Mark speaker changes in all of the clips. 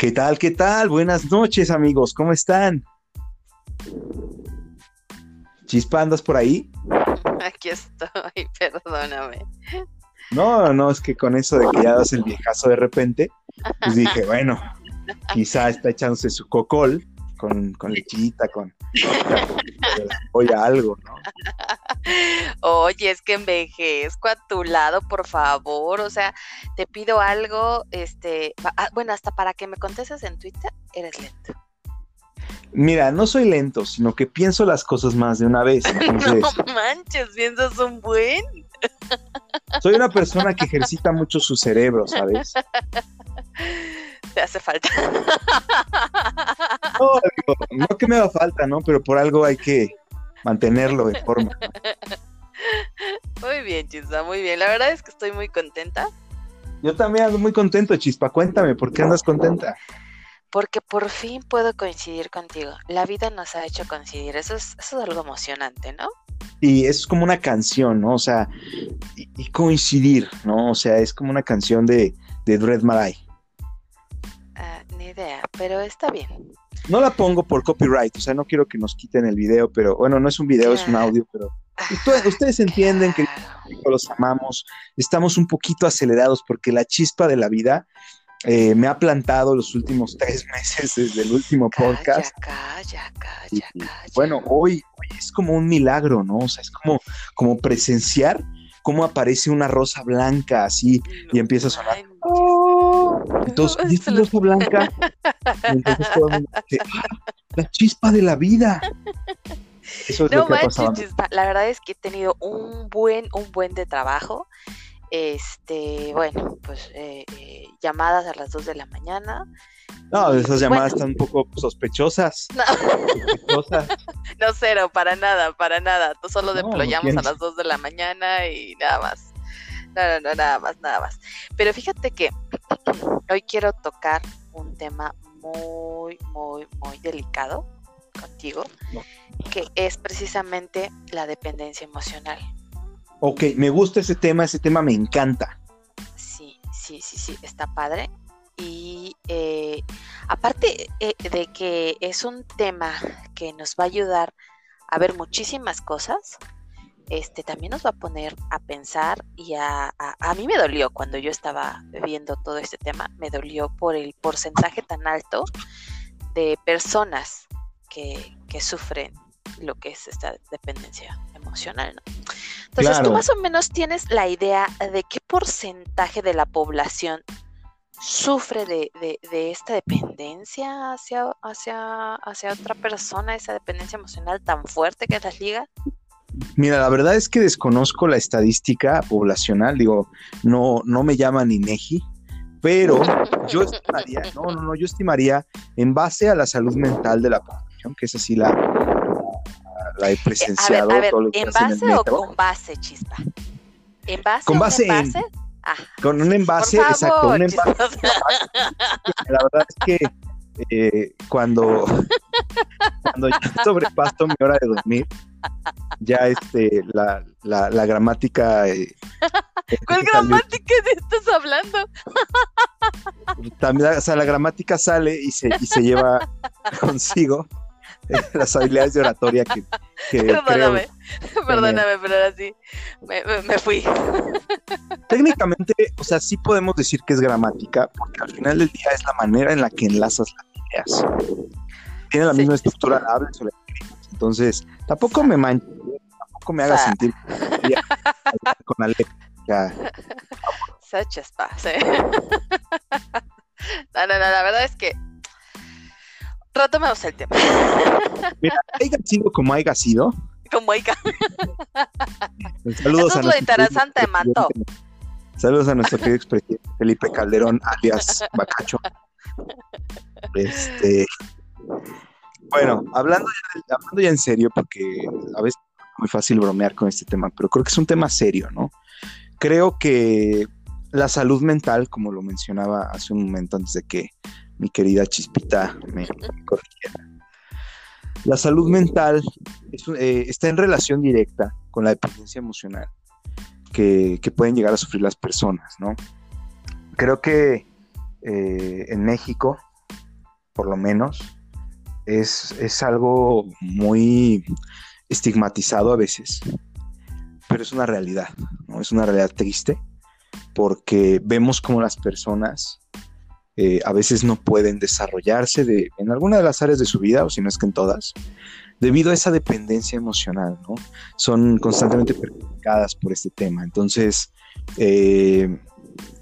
Speaker 1: ¿Qué tal? ¿Qué tal? Buenas noches, amigos. ¿Cómo están? Chispa, ¿andas por ahí?
Speaker 2: Aquí estoy, perdóname.
Speaker 1: No, no, es que con eso de que ya das el viejazo de repente, pues dije, bueno, quizá está echándose su cocol con, con lechita, con oye algo, ¿no?
Speaker 2: Oye, es que envejezco a tu lado, por favor. O sea, te pido algo, este, ah, bueno, hasta para que me contestes en Twitter, eres lento.
Speaker 1: Mira, no soy lento, sino que pienso las cosas más de una vez.
Speaker 2: no manches, piensas un buen.
Speaker 1: soy una persona que ejercita mucho su cerebro, ¿sabes?
Speaker 2: Te hace falta.
Speaker 1: No, no que me haga falta, ¿no? Pero por algo hay que mantenerlo de forma.
Speaker 2: Muy bien, Chispa, muy bien. La verdad es que estoy muy contenta.
Speaker 1: Yo también ando muy contento, Chispa. Cuéntame, ¿por qué andas contenta?
Speaker 2: Porque por fin puedo coincidir contigo. La vida nos ha hecho coincidir. Eso es, eso es algo emocionante, ¿no?
Speaker 1: Y es como una canción, ¿no? O sea, y, coincidir, ¿no? O sea, es como una canción de, de Dread Marai.
Speaker 2: Ah, idea, pero está bien.
Speaker 1: No la pongo por copyright, o sea, no quiero que nos quiten el video, pero bueno, no es un video, es un audio, pero ustedes, entienden que los amamos, estamos un poquito acelerados porque la chispa de la vida eh, me ha plantado los últimos tres meses desde el último podcast.
Speaker 2: Calla, calla, calla.
Speaker 1: Bueno, hoy, es como un milagro, ¿no? O sea, es como, como presenciar cómo aparece una rosa blanca así y empieza a sonar. Entonces, esta blanca. entonces todo el mundo dice, ah, la chispa de la vida.
Speaker 2: Eso es no lo que manches, chispa. La verdad es que he tenido un buen, un buen de trabajo. Este, bueno, pues eh, eh, llamadas a las 2 de la mañana.
Speaker 1: No, esas llamadas están un poco sospechosas.
Speaker 2: No. no, cero, para nada, para nada. Solo deployamos a las 2 de la mañana y nada más. No, no, no, nada más, nada más. Pero fíjate que hoy quiero tocar un tema muy, muy, muy delicado contigo, que es precisamente la dependencia emocional.
Speaker 1: Ok, me gusta ese tema, ese tema me encanta.
Speaker 2: Sí, sí, sí, sí, está padre. Y eh, aparte eh, de que es un tema que nos va a ayudar a ver muchísimas cosas, este también nos va a poner a pensar y a, a, mí me dolió cuando yo estaba viendo todo este tema, me dolió por el porcentaje tan alto de personas que, que sufren lo que es esta dependencia emocional, ¿no? Entonces, tú más o menos tienes la idea de qué porcentaje de la población sufre de, esta dependencia hacia, hacia, hacia otra persona, esa dependencia emocional tan fuerte que las liga?
Speaker 1: Mira, la verdad es que desconozco la estadística poblacional, digo, no, no me llaman INEGI, pero yo estimaría, no, no, no, yo estimaría en base a la salud mental de la población, que es así la, la he presenciado.
Speaker 2: A ver, ¿en base o con base, chispa? ¿En base?
Speaker 1: Con base, en, Ah, con un envase, exacto, un envase. La verdad es que eh, cuando, cuando ya sobrepaso mi hora de dormir, ya este, la, la, la gramática. Eh,
Speaker 2: ¿Cuál gramática estás hablando?
Speaker 1: También, o sea, la gramática sale y se, y se lleva consigo las habilidades de oratoria que,
Speaker 2: perdóname, perdóname, pero ahora sí me, fui.
Speaker 1: Técnicamente, o sea, sí podemos decir que es gramática, porque al final del día es la manera en la que enlazas las ideas. Tiene la misma estructura, hables o la Entonces, tampoco me manches, tampoco me haga sentir con la letra.
Speaker 2: Such No, no, no, la verdad es que retomemos el tema.
Speaker 1: Mira, haya sido como haya sido.
Speaker 2: Como haya. Saludos Eso es lo interesante, Manto.
Speaker 1: Saludos a nuestro querido expresidente Felipe Calderón, alias Bacacho. Este. Bueno, hablando ya, hablando ya en serio, porque a veces es muy fácil bromear con este tema, pero creo que es un tema serio, ¿no? Creo que la salud mental, como lo mencionaba hace un momento antes de que mi querida Chispita me, corrigiera. La salud mental eh, está en relación directa con la dependencia emocional que, pueden llegar a sufrir las personas, ¿no? Creo que eh, en México por lo menos, es, es algo muy estigmatizado a veces, pero es una realidad, ¿no? Es una realidad triste porque vemos como las personas eh, a veces no pueden desarrollarse de, en alguna de las áreas de su vida, o si no es que en todas, debido a esa dependencia emocional, ¿no? Son constantemente perjudicadas por este tema. Entonces, eh,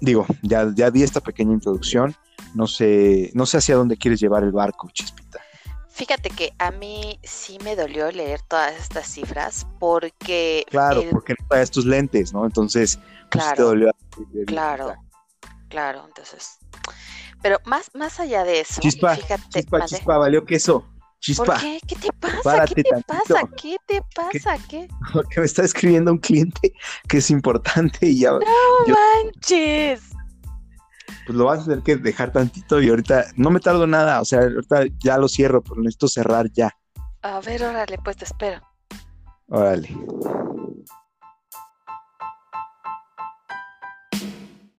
Speaker 1: digo, ya, ya di esta pequeña introducción. No sé, no sé hacia dónde quieres llevar el barco, Chispita.
Speaker 2: Fíjate que a mí sí me dolió leer todas estas cifras porque...
Speaker 1: Claro, porque no traes tus lentes, ¿no? Entonces,
Speaker 2: pues, claro, te dolió. Claro, claro, entonces... Pero más, más allá de eso,
Speaker 1: chispa, fíjate... Chispa, chispa, valió queso. Chispa.
Speaker 2: ¿Por qué? ¿Qué te pasa? ¿Qué te pasa? ¿Qué te pasa? ¿Qué?
Speaker 1: Porque me está escribiendo un cliente que es importante y ya.
Speaker 2: ¡No manches!
Speaker 1: Pues lo vas a tener que dejar tantito y ahorita no me tardo nada, o sea, ahorita ya lo cierro, pero necesito cerrar ya.
Speaker 2: A ver, órale, pues te espero.
Speaker 1: Órale.